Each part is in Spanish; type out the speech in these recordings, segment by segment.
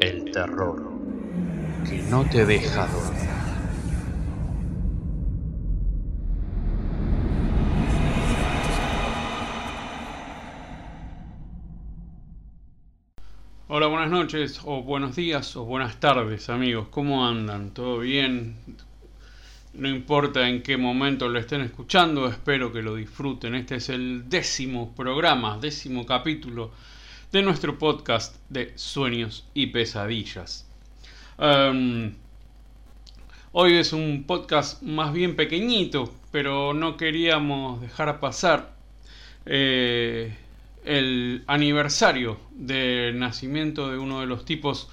El terror que no te deja dormir. Hola, buenas noches, o buenos días, o buenas tardes, amigos. ¿Cómo andan? ¿Todo bien? No importa en qué momento lo estén escuchando, espero que lo disfruten. Este es el décimo programa, décimo capítulo de nuestro podcast de sueños y pesadillas. Um, hoy es un podcast más bien pequeñito, pero no queríamos dejar pasar eh, el aniversario del nacimiento de uno de los tipos,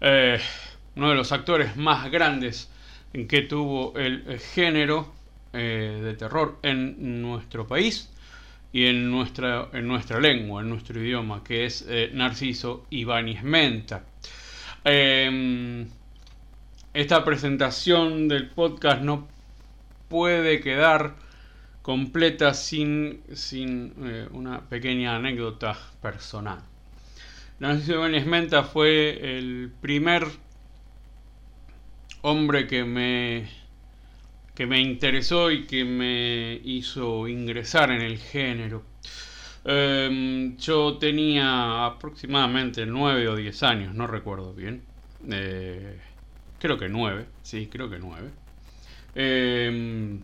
eh, uno de los actores más grandes que tuvo el género eh, de terror en nuestro país y en nuestra, en nuestra lengua, en nuestro idioma, que es eh, Narciso Ibáñez Menta. Em, esta presentación del podcast no puede quedar completa sin, sin eh, una pequeña anécdota personal. Narciso Ibáñez Menta fue el primer hombre que me que me interesó y que me hizo ingresar en el género. Em, yo tenía aproximadamente 9 o 10 años, no recuerdo bien. Eh, creo que 9, sí, creo que 9. Em,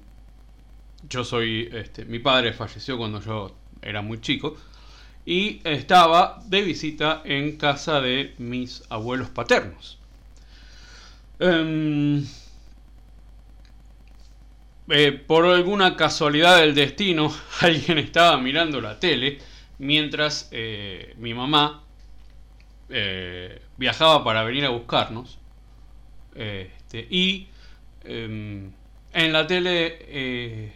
yo soy, este, mi padre falleció cuando yo era muy chico y estaba de visita en casa de mis abuelos paternos. Eh, por alguna casualidad del destino, alguien estaba mirando la tele mientras eh, mi mamá eh, viajaba para venir a buscarnos. Este, y em, en la tele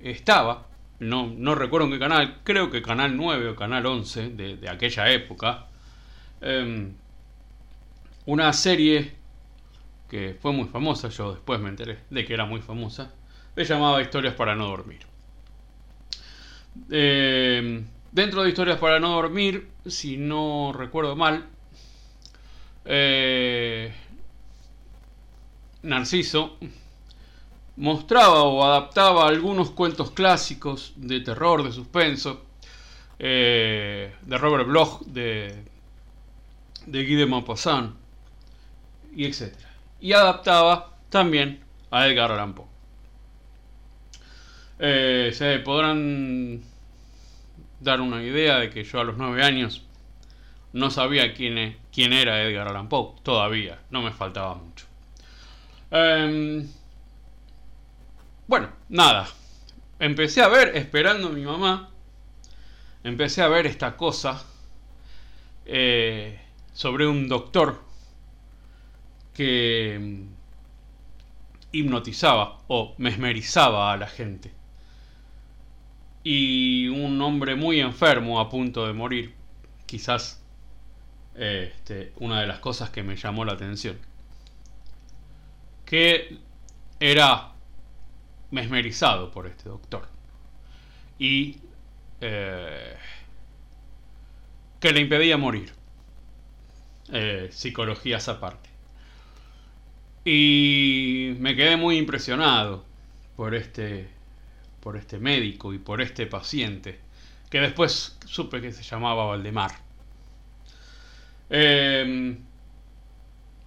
estaba, no, recuerdo en qué canal, creo que canal 9 o canal 11 de, de aquella época, em, una serie que fue muy famosa, yo después me enteré de que era muy famosa, se llamaba Historias para no dormir. Eh, dentro de Historias para no dormir, si no recuerdo mal, eh, Narciso mostraba o adaptaba algunos cuentos clásicos de terror, de suspenso, eh, de Robert Bloch, de, de Guy de Maupassant, y etcétera y adaptaba también a Edgar Allan Poe. Eh, se podrán dar una idea de que yo a los nueve años no sabía quién, e, quién era Edgar Allan Poe, todavía, no me faltaba mucho. Em, bueno, nada, empecé a ver, esperando a mi mamá, empecé a ver esta cosa eh, sobre un doctor que mm, hipnotizaba o mesmerizaba a la gente. Y un hombre muy enfermo a punto de morir, quizás este, una de las cosas que me llamó la atención, que era mesmerizado por este doctor y eh, que le impedía morir. Eh, psicologías aparte. Y me quedé muy impresionado por este, por este médico y por este paciente, que después supe que se llamaba Valdemar. Em,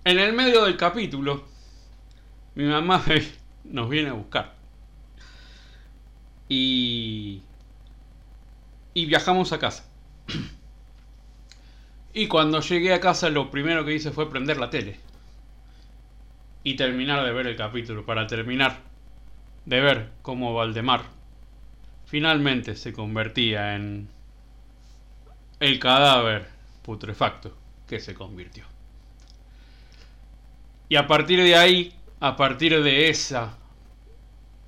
en el medio del capítulo, mi mamá nos viene a buscar. Y, y viajamos a casa. Y cuando llegué a casa lo primero que hice fue prender la tele y terminar de ver el capítulo, para terminar de ver cómo Valdemar finalmente se convertía en el cadáver putrefacto que se convirtió. Y a partir de ahí, a partir de esa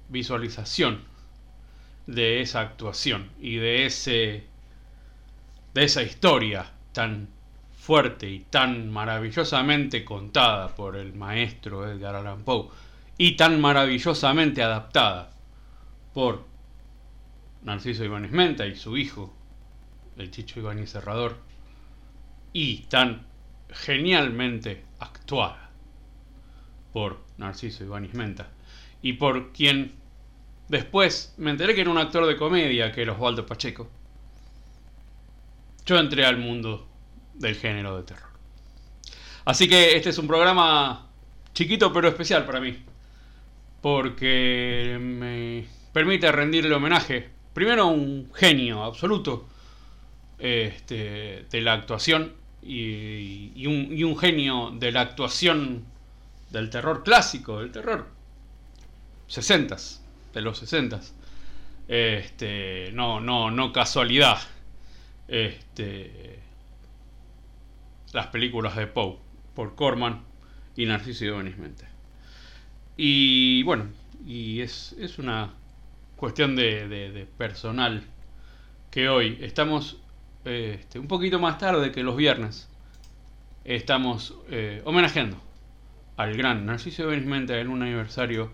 visualización, de esa actuación y de ese de esa historia tan fuerte y tan maravillosamente contada por el maestro Edgar Allan Poe y tan maravillosamente adaptada por Narciso Ibáñez Menta y su hijo, el Chicho Ibáñez Serrador, y tan genialmente actuada por Narciso Ibáñez Menta y por quien después me enteré que era un actor de comedia que era Osvaldo Pacheco. Yo entré al mundo del género de terror. Así que este es un programa chiquito pero especial para mí. Porque me permite rendirle homenaje. Primero a un genio absoluto este, de la actuación y, un, genio de la actuación del terror clásico, del terror 60 de los 60 este, no, no, no casualidad. Este, las películas de Poe por Corman y Narciso Ibáñez Y bueno, y es, es una cuestión de, personal que hoy estamos este, un poquito más tarde que los viernes. Estamos eh, homenajeando al gran Narciso Ibáñez en un aniversario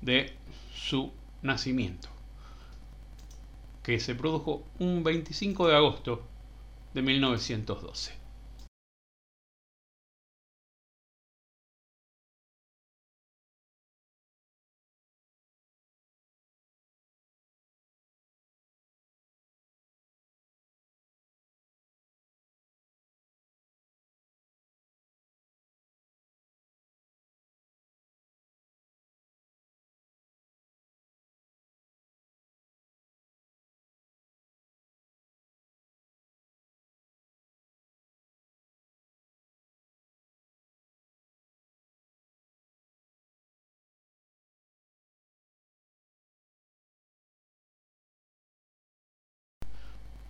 de su nacimiento, que se produjo un 25 de agosto de 1912.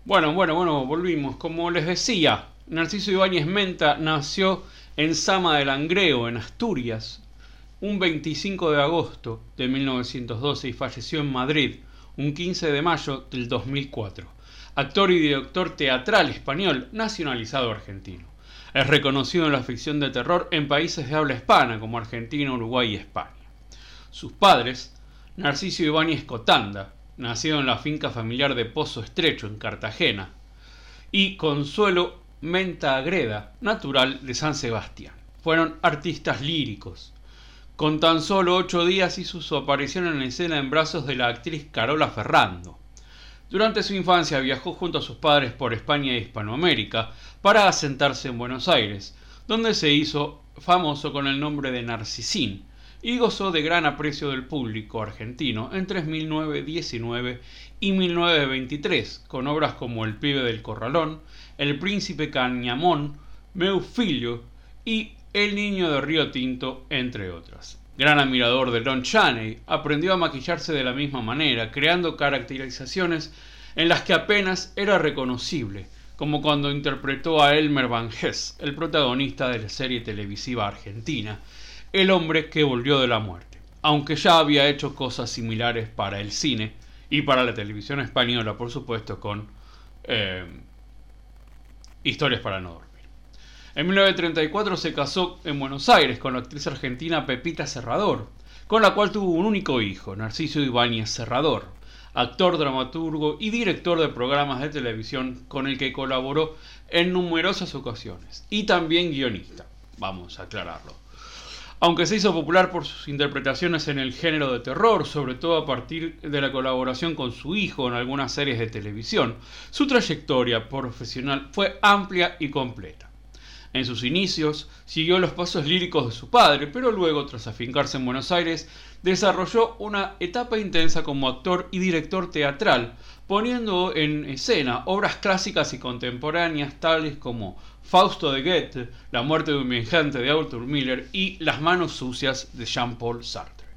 Bueno, bueno, bueno, volvimos. Como les decía, Narciso Ibáñez Menta nació en Sama del Langreo, en Asturias, un 25 de agosto de 1912 y falleció en Madrid, un 15 de mayo del 2004. Actor y director teatral español, nacionalizado argentino. Es reconocido en la ficción de terror en países de habla hispana como Argentina, Uruguay y España. Sus padres, Narciso Ibáñez Cotanda, nacido en la finca familiar de Pozo Estrecho, en Cartagena, y Consuelo Menta Agreda, natural de San Sebastián. Fueron artistas líricos. Con tan solo ocho días hizo su aparición en la escena en brazos de la actriz Carola Ferrando. Durante su infancia viajó junto a sus padres por España e Hispanoamérica para asentarse en Buenos Aires, donde se hizo famoso con el nombre de Narcisín, y gozó de gran aprecio del público argentino entre 1919 y 1923, con obras como El pibe del corralón, El príncipe Cañamón, Meufilio y El niño de Río Tinto, entre otras. Gran admirador de Lon Chaney, aprendió a maquillarse de la misma manera, creando caracterizaciones en las que apenas era reconocible, como cuando interpretó a Elmer Van Hess, el protagonista de la serie televisiva argentina, el hombre que volvió de la muerte, aunque ya había hecho cosas similares para el cine y para la televisión española, por supuesto, con eh, Historias para no dormir. En 1934 se casó en Buenos Aires con la actriz argentina Pepita Serrador, con la cual tuvo un único hijo, Narciso Ibáñez Serrador, actor, dramaturgo y director de programas de televisión con el que colaboró en numerosas ocasiones, y también guionista, vamos a aclararlo. Aunque se hizo popular por sus interpretaciones en el género de terror, sobre todo a partir de la colaboración con su hijo en algunas series de televisión, su trayectoria profesional fue amplia y completa. En sus inicios siguió los pasos líricos de su padre, pero luego, tras afincarse en Buenos Aires, desarrolló una etapa intensa como actor y director teatral, poniendo en escena obras clásicas y contemporáneas tales como Fausto de Goethe, La muerte de un viajante de Arthur Miller y Las manos sucias de Jean-Paul Sartre.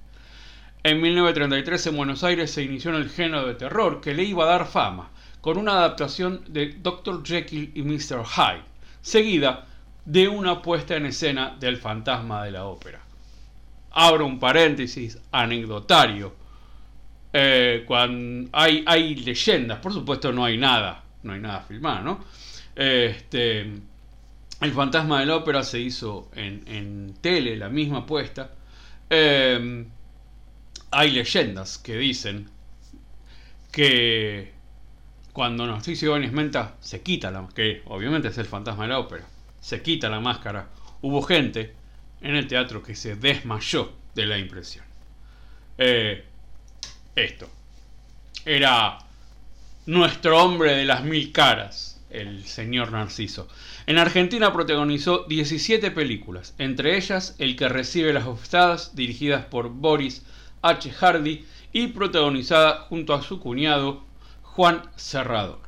En 1933 en Buenos Aires se inició en el género de terror que le iba a dar fama, con una adaptación de Dr. Jekyll y Mr. Hyde, seguida de una puesta en escena del fantasma de la ópera. Abro un paréntesis anecdotario. Eh, cuando hay, hay leyendas, por supuesto no hay nada, no hay nada filmado, ¿no? Este, el fantasma de la ópera se hizo en, tele, la misma puesta. Em, hay leyendas que dicen que cuando Narciso Ibáñez Menta se quita la que obviamente es el fantasma de la ópera, se quita la máscara, hubo gente en el teatro que se desmayó de la impresión. Eh, esto. Era nuestro hombre de las mil caras, el señor Narciso. En Argentina protagonizó 17 películas, entre ellas El que recibe las ofensadas, dirigidas por Boris H. Hardy y protagonizada junto a su cuñado Juan Serrador.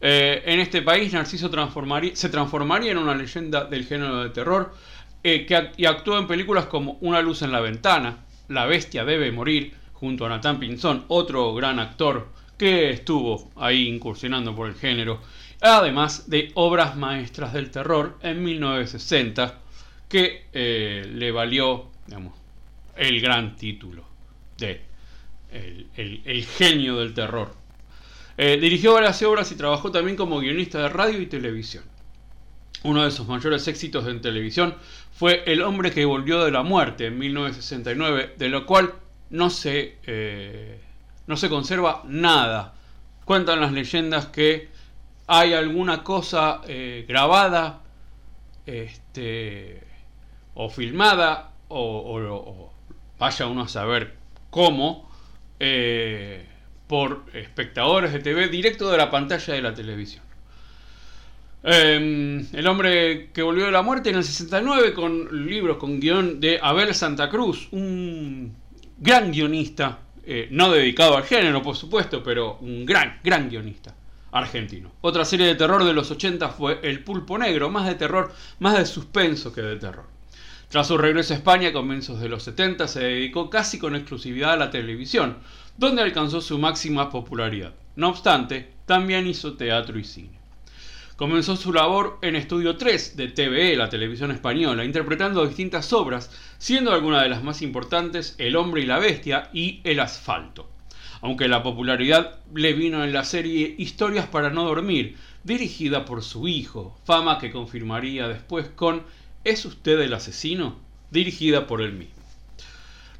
Eh, en este país, Narciso se transformaría en una leyenda del género de terror eh, y actuó en películas como Una luz en la ventana, La bestia debe morir, junto a Nathan Pinzón, otro gran actor que estuvo ahí incursionando por el género, además de obras maestras del terror en 1960, que eh, le valió el gran título de el, genio del terror. Eh, dirigió varias obras y trabajó también como guionista de radio y televisión. Uno de sus mayores éxitos en televisión fue El hombre que volvió de la muerte en 1969, de lo cual no se, eh, no se conserva nada. Cuentan las leyendas que hay alguna cosa eh, grabada este, o filmada o, vaya uno a saber cómo eh, por espectadores de TV directo de la pantalla de la televisión. Em, el hombre que volvió de la muerte en el 69 con libros con guion de Abel Santa Cruz, un gran guionista, eh, no dedicado al género por supuesto, pero un gran, gran guionista argentino. Otra serie de terror de los 80 fue El Pulpo Negro, más de terror, más de suspenso que de terror. Tras su regreso a España a comienzos de los 70 se dedicó casi con exclusividad a la televisión, donde alcanzó su máxima popularidad. No obstante, también hizo teatro y cine. Comenzó su labor en Estudio 3 de TVE, la televisión española, interpretando distintas obras, siendo alguna de las más importantes El hombre y la bestia y El asfalto. Aunque la popularidad le vino en la serie Historias para no dormir, dirigida por su hijo, fama que confirmaría después con ¿Es usted el asesino? dirigida por él mismo.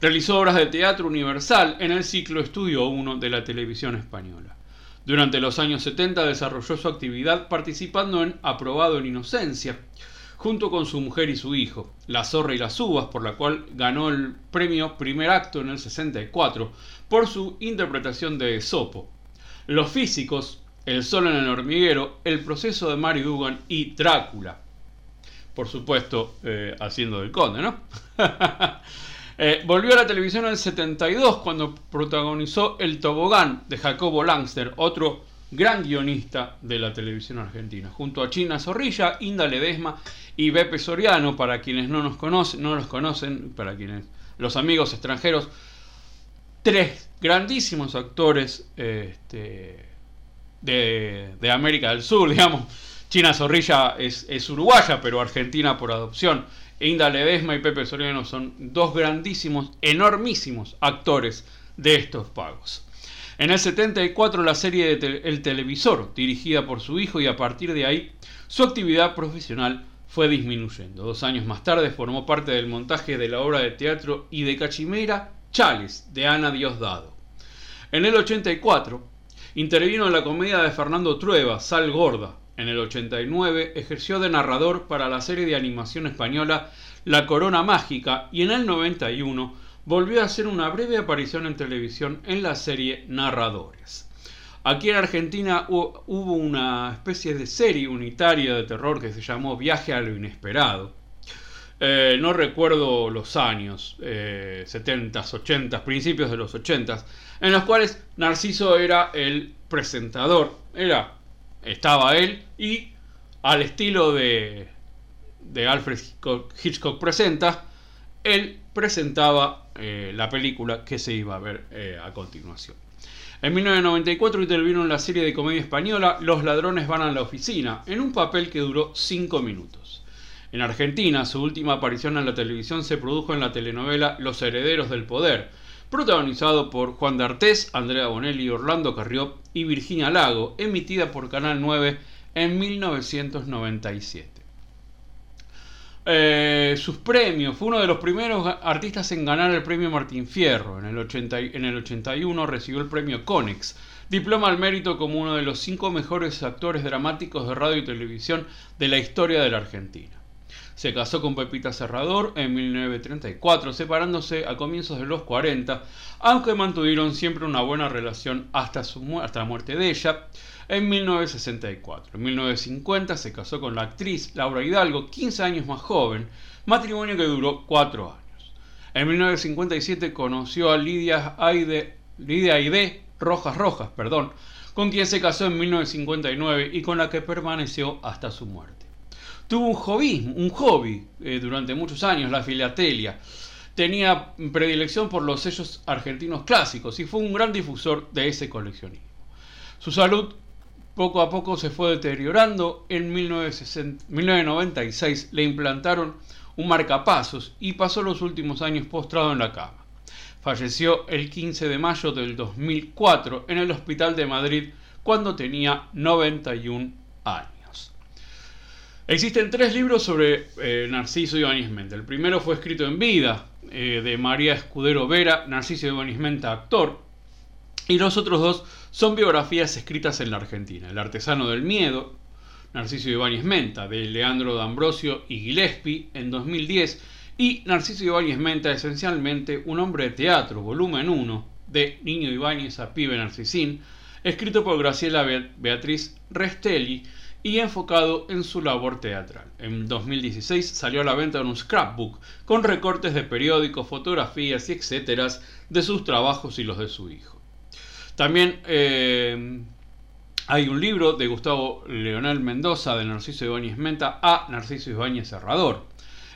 Realizó obras de teatro universal en el ciclo Estudio 1 de la televisión española. Durante los años 70 desarrolló su actividad participando en Aprobado en Inocencia, junto con su mujer y su hijo, La Zorra y las Uvas, por la cual ganó el premio Primer Acto en el 64 por su interpretación de Esopo. Los físicos, El Sol en el Hormiguero, El Proceso de Mary Dugan y Drácula. Por supuesto, eh, haciendo del conde, ¿no? Eh, volvió a la televisión en el 72 cuando protagonizó El Tobogán de Jacobo Langster, otro gran guionista de la televisión argentina, junto a China Zorrilla, Inda Ledesma y Beppe Soriano, para quienes no nos conocen, no los conocen, para quienes los amigos extranjeros, tres grandísimos actores este, de, América del Sur, digamos. China Zorrilla es uruguaya, pero argentina por adopción. Inda Ledesma y Pepe Soriano son dos grandísimos, enormísimos actores de estos pagos. En el 74 la serie El Televisor, dirigida por su hijo y a partir de ahí su actividad profesional fue disminuyendo. Dos años más tarde formó parte del montaje de la obra de teatro y de cachimera Chales de Ana Diosdado. En el 84 intervino en la comedia de Fernando Trueba, Sal Gorda, en el 89 ejerció de narrador para la serie de animación española La Corona Mágica y en el 91 volvió a hacer una breve aparición en televisión en la serie Narradores. Aquí en Argentina hubo una especie de serie unitaria de terror que se llamó Viaje a lo Inesperado. Eh, no recuerdo los años, 70s, eh, 80s, principios de los 80s, en los cuales Narciso era el presentador, era estaba él y al estilo de, de Alfred Hitchcock, presenta, él presentaba eh, la película que se iba a ver eh, a continuación. En 1994 intervino en la serie de comedia española Los ladrones van a la oficina, en un papel que duró 5 minutos. En Argentina, su última aparición en la televisión se produjo en la telenovela Los herederos del poder, protagonizado por Juan D'Artés, Andrea Bonelli, Orlando Carrió y Virginia Lago, emitida por Canal 9 en 1997. Eh, sus premios, fue uno de los primeros artistas en ganar el premio Martín Fierro. En el, en el 81 recibió el premio Conex diploma al mérito como uno de los cinco mejores actores dramáticos de radio y televisión de la historia de la Argentina. Se casó con Pepita Serrador en 1934, separándose a comienzos de los 40, aunque mantuvieron siempre una buena relación hasta, la muerte de ella en 1964. En 1950 se casó con la actriz Laura Hidalgo, 15 años más joven, matrimonio que duró 4 años. En 1957 conoció a Lidia Aide, Lidia Aide Rojas Rojas, perdón, con quien se casó en 1959 y con la que permaneció hasta su muerte. Tuvo un hobby, un hobby eh, durante muchos años, la filatelia. Tenía predilección por los sellos argentinos clásicos y fue un gran difusor de ese coleccionismo. Su salud poco a poco se fue deteriorando. En 1996 le implantaron un marcapasos y pasó los últimos años postrado en la cama. Falleció el 15 de mayo del 2004 en el Hospital de Madrid cuando tenía 91 años. Existen tres libros sobre eh, Narciso Ibáñez Menta. El primero fue escrito en vida eh, de María Escudero Vera, Narciso Ibáñez Menta, actor. Y los otros dos son biografías escritas en la Argentina. El artesano del miedo, Narciso Ibáñez Menta, de Leandro D'Ambrosio y Gillespie, en 2010, y Narciso Ibáñez Menta, esencialmente un hombre de teatro, volumen 1, de Niño Ibáñez a Pibe Narcisín, escrito por Graciela Beatriz Restelli y enfocado en su labor teatral. En 2016 salió a la venta un scrapbook con recortes de periódicos, fotografías y etcétera de sus trabajos y los de su hijo. También eh, hay un libro de Gustavo Leonel Mendoza de Narciso Ibáñez Menta a Narciso Ibáñez Cerrador.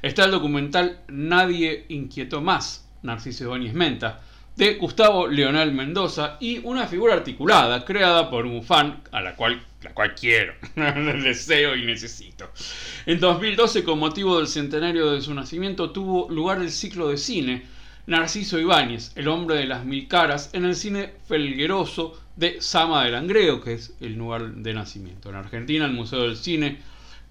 Está el documental Nadie inquietó más, Narciso Ibáñez Menta, de Gustavo Leonel Mendoza y una figura articulada creada por un fan a la cual, la cual quiero, deseo y necesito. En 2012, con motivo del centenario de su nacimiento, tuvo lugar el ciclo de cine Narciso Ibáñez, el hombre de las mil caras, en el cine felgueroso de Sama de Langreo, que es el lugar de nacimiento. En Argentina, el Museo del Cine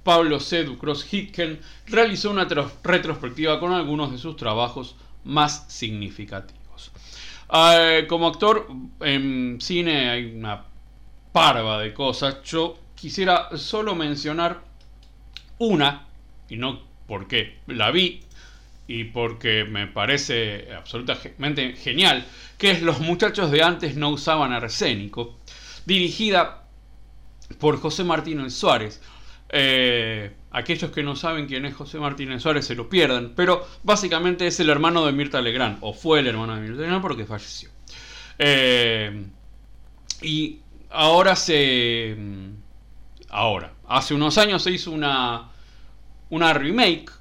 Pablo C. Ducros Hitken realizó una retrospectiva con algunos de sus trabajos más significativos. Ah, como actor en cine hay una parva de cosas. Yo quisiera solo mencionar una, y no porque la vi, y porque me parece absolutamente genial, que es Los muchachos de antes no usaban arsénico, dirigida por José Martínez Suárez. Eh, aquellos que no saben quién es José Martínez Suárez se lo pierdan, pero básicamente es el hermano de Mirta Legrand, o fue el hermano de Mirta Legrand porque falleció. Eh, y ahora se... Ahora, hace unos años se hizo una, una remake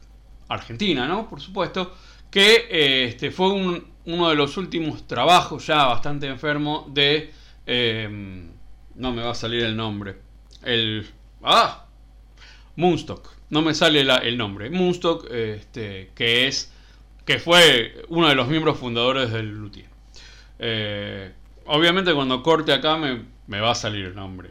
argentina, ¿no? Por supuesto, que eh, este, fue uno de los últimos trabajos ya bastante enfermo de... Eh, no me va a salir el nombre. El... ¡Ah! Moonstock. No me sale el nombre. Moonstock, este, que es... que fue uno de los miembros fundadores del Luthier. Eh, obviamente cuando corte acá me, me va a salir el nombre.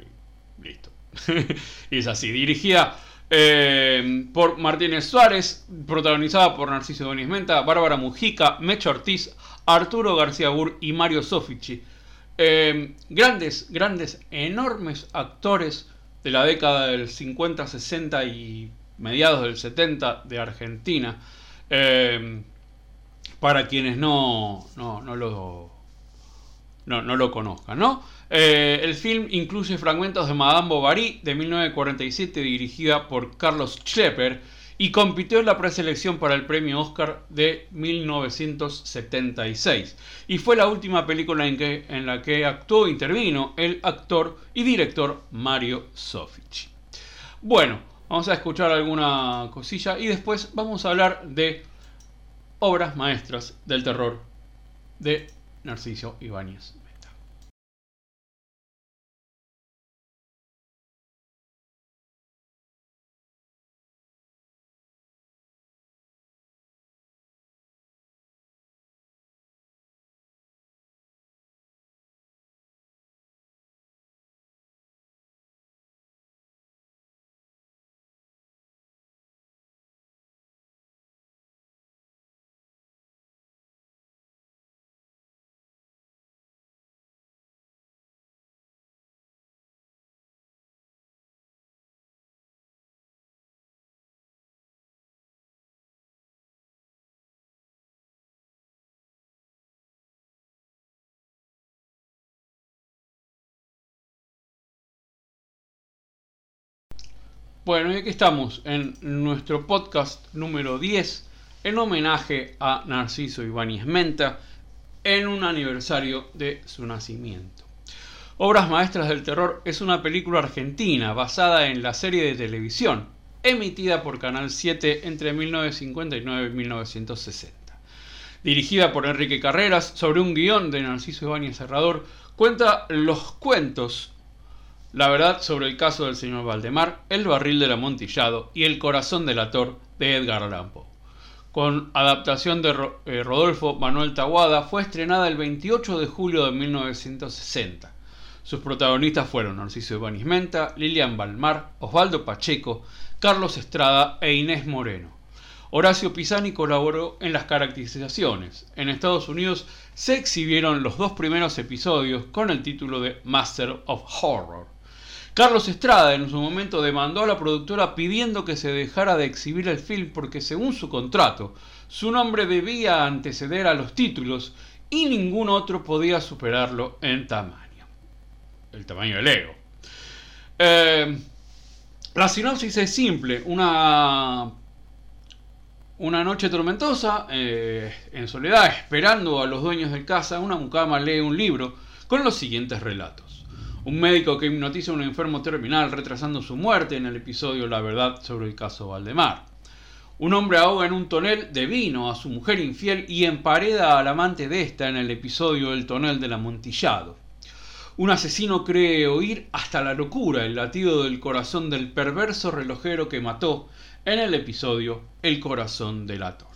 Listo. y es así. Dirigida eh, por Martínez Suárez, protagonizada por Narciso Donis Menta, Bárbara Mujica, Mecho Ortiz, Arturo García Bur y Mario Sofici. Eh, grandes, grandes, enormes actores de la década del 50, 60 y mediados del 70 de Argentina. Eh, para quienes no, no, no lo no, no lo conozcan, ¿no? Eh, el film incluye fragmentos de Madame Bovary de 1947 dirigida por Carlos Schlepper y compitió en la preselección para el premio Oscar de 1976. Y fue la última película en, la que actuó intervino el actor y director Mario Sofici. Bueno, vamos a escuchar alguna cosilla y después vamos a hablar de obras maestras del terror de Narciso Ibáñez. Bueno, y aquí estamos en nuestro podcast número 10 en homenaje a Narciso Ibáñez Menta en un aniversario de su nacimiento. Obras Maestras del Terror es una película argentina basada en la serie de televisión emitida por Canal 7 entre 1959 y 1960. Dirigida por Enrique Carreras sobre un guion de Narciso Ibáñez Serrador, cuenta los cuentos la verdad sobre el caso del señor Valdemar, El barril del amontillado y El corazón del ator de Edgar Allan Poe. Con adaptación de eh, Rodolfo Manuel Taguada, fue estrenada el 28 de julio de 1960. Sus protagonistas fueron Narciso Ibáñez Menta, Lilian Balmar, Osvaldo Pacheco, Carlos Estrada e Inés Moreno. Horacio Pisani colaboró en las caracterizaciones. En Estados Unidos se exhibieron los dos primeros episodios con el título de Master of Horror. Carlos Estrada en su momento demandó a la productora pidiendo que se dejara de exhibir el film porque según su contrato, su nombre debía anteceder a los títulos y ningún otro podía superarlo en tamaño. El tamaño del ego. Eh, la sinopsis es simple, una, noche tormentosa, eh, en soledad, esperando a los dueños de casa, una mucama lee un libro con los siguientes relatos. Un médico que hipnotiza a un enfermo terminal retrasando su muerte en el episodio La verdad sobre el caso Valdemar. Un hombre ahoga en un tonel de vino a su mujer infiel y empareda al amante de esta en el episodio El tonel del amontillado. Un asesino cree oír hasta la locura el latido del corazón del perverso relojero que mató en el episodio El corazón del ator.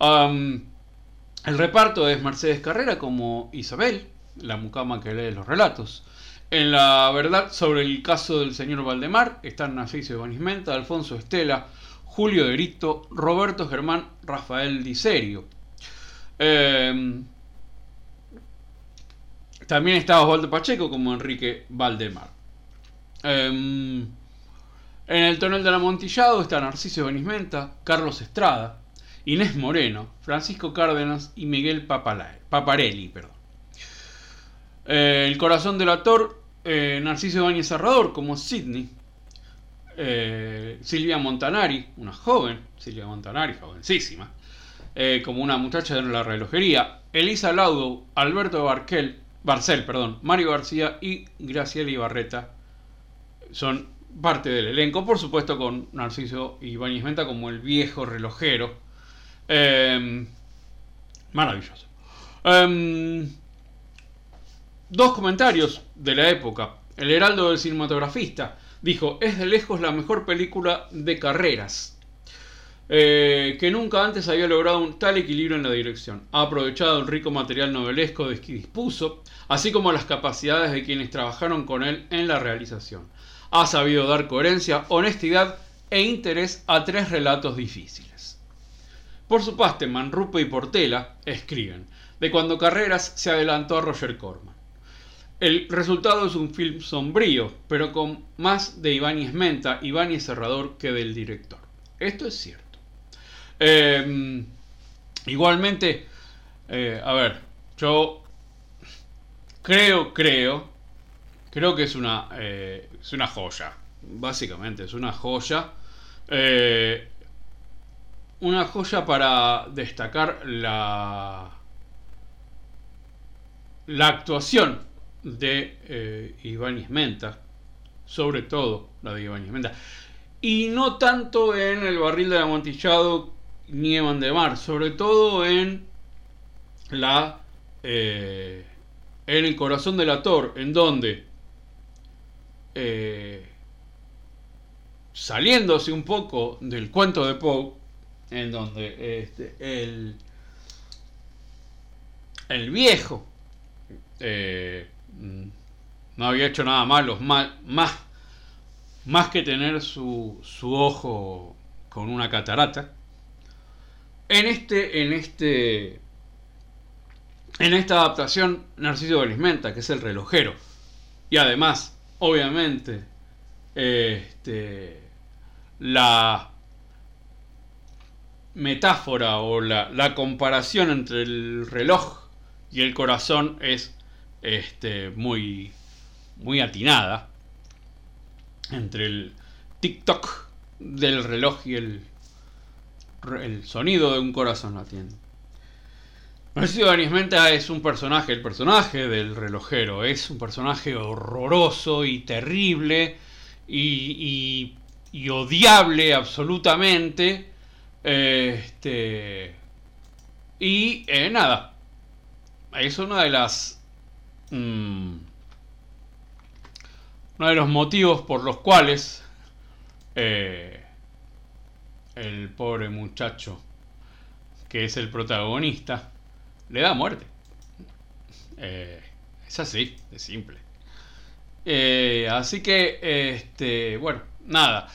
el reparto es Mercedes Carrera como Isabel, la mucama que lee los relatos. En la verdad sobre el caso del señor Valdemar están Narciso Ibanismenta, Alfonso Estela, Julio Derito, Roberto Germán, Rafael Diserio. Em, también está Osvaldo Pacheco como Enrique Valdemar. Em, en el tonel del amontillado está Narciso Ibanismenta, Carlos Estrada, Inés Moreno, Francisco Cárdenas y Miguel Paparelli. Perdón. Eh, el corazón del actor eh, Narciso Ibáñez Serrador como Sidney, eh, Silvia Montanari, una joven, Silvia Montanari, jovencísima, como una muchacha de la relojería, Elisa Laudo, Alberto Barquel, Barcel, perdón, Mario García y Graciela Ibarreta son parte del elenco, por supuesto con Narciso Ibáñez Menta como el viejo relojero. maravilloso. Em, Dos comentarios de la época. El Heraldo del cinematografista dijo, es de lejos la mejor película de carreras. Eh, que nunca antes había logrado un tal equilibrio en la dirección. Ha aprovechado el rico material novelesco de que dispuso, así como las capacidades de quienes trabajaron con él en la realización. Ha sabido dar coherencia, honestidad e interés a tres relatos difíciles. Por su parte, Manrupe y Portela escriben de cuando Carreras se adelantó a Roger Corman. El resultado es un film sombrío, pero con más de Ibáñez Menta, Ibáñez Cerrador que del director. Esto es cierto. Em, igualmente, eh, a ver, yo creo, creo, creo que es una, eh, es una joya. Básicamente, es una joya. Eh, una joya para destacar la, la actuación de eh, Ibáñez Menta, sobre todo la de Ibáñez Menta, y no tanto en el barril de amontillado ni en de Mar, sobre todo en la eh, en el corazón del ator, en donde eh, saliéndose un poco del cuento de Poe, en donde este, el, el viejo eh, no había hecho nada malo, más, más que tener su, su ojo con una catarata. En este, en este, en esta adaptación, Narciso Belismenta, que es el relojero, y además, obviamente, este, la metáfora o la, la comparación entre el reloj y el corazón es este, muy, muy atinada entre el TikTok del reloj y el, el sonido de un corazón latiendo. Narciso Anismenta es un personaje, el personaje del relojero, es un personaje horroroso y terrible y, y, odiable absolutamente. Este, y eh, nada, es una de las... Mm, uno de los motivos por los cuales eh, el pobre muchacho que es el protagonista le da muerte. Eh, es así, es simple. Eh, así que, este, bueno, nada.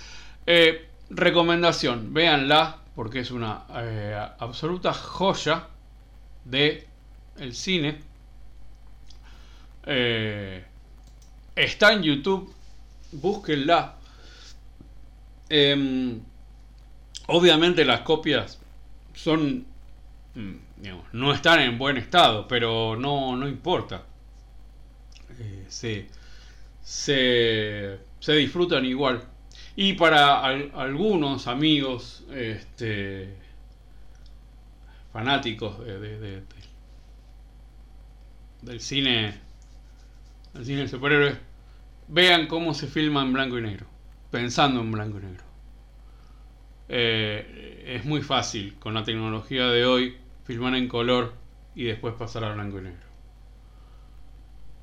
recomendación, véanla porque es una absoluta joya de el cine. Está en YouTube, búsquenla. Em, obviamente las copias son, mm, no están en buen estado, pero no, no importa. Eh, se, se, disfrutan igual. Y para algunos amigos este, fanáticos de, del cine, del cine de superhéroes, vean cómo se filma en blanco y negro, pensando en blanco y negro. Eh, es muy fácil con la tecnología de hoy filmar en color y después pasar a blanco y negro.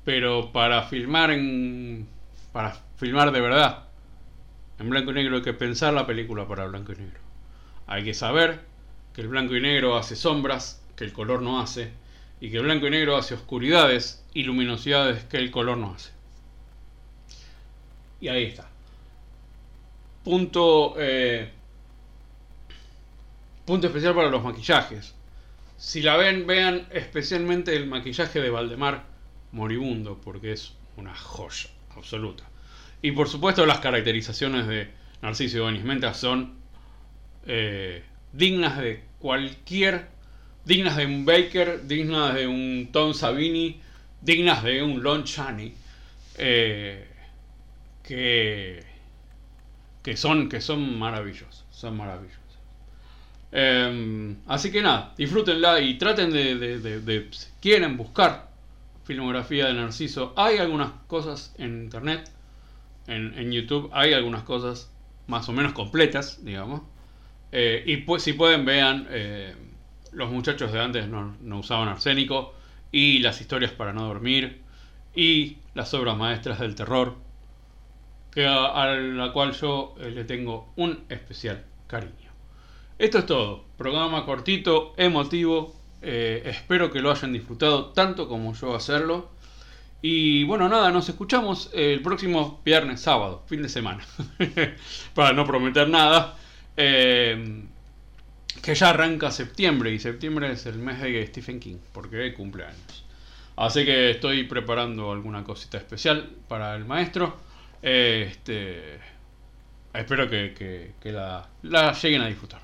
Pero para filmar en para filmar de verdad en blanco y negro hay que pensar la película para blanco y negro. Hay que saber que el blanco y negro hace sombras que el color no hace y que el blanco y negro hace oscuridades y luminosidades que el color no hace. Y ahí está. Punto, eh, punto especial para los maquillajes. Si la ven, vean especialmente el maquillaje de Valdemar Moribundo, porque es una joya absoluta. Y por supuesto las caracterizaciones de Narciso Menta son eh, dignas de cualquier, dignas de un Baker, dignas de un Tom Savini, dignas de un Lon Chaney. Eh, que, que, son, que son maravillosos. Son maravillosos. Em, así que nada, disfrútenla y traten de, si quieren buscar filmografía de Narciso. Hay algunas cosas en internet, en, YouTube, hay algunas cosas más o menos completas, digamos. Eh, y pues si pueden vean, eh, los muchachos de antes no, usaban arsénico y las historias para no dormir y las obras maestras del terror a, la cual yo eh, le tengo un especial cariño. Esto es todo, programa cortito, emotivo, eh, espero que lo hayan disfrutado tanto como yo hacerlo. Y bueno, nada, nos escuchamos el próximo viernes, sábado, fin de semana. Para no prometer nada. Eh, que ya arranca septiembre y septiembre es el mes de Stephen King, porque cumple años. Así que estoy preparando alguna cosita especial para el maestro. Este, espero que, la, lleguen a disfrutar.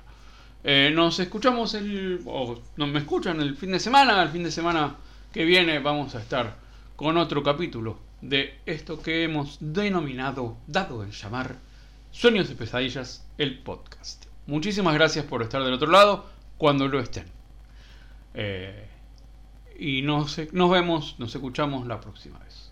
Eh, nos escuchamos el. o nos me escuchan el fin de semana. El fin de semana que viene vamos a estar con otro capítulo de esto que hemos denominado, dado en llamar, Sueños y Pesadillas, el podcast. Muchísimas gracias por estar del otro lado cuando lo estén. Eh, y nos, nos vemos, nos escuchamos la próxima vez.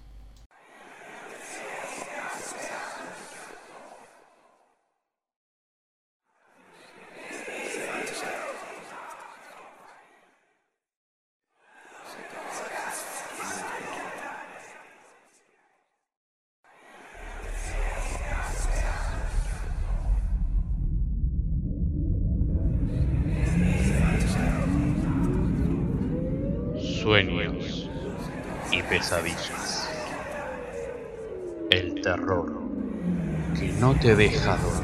Te deja dormir.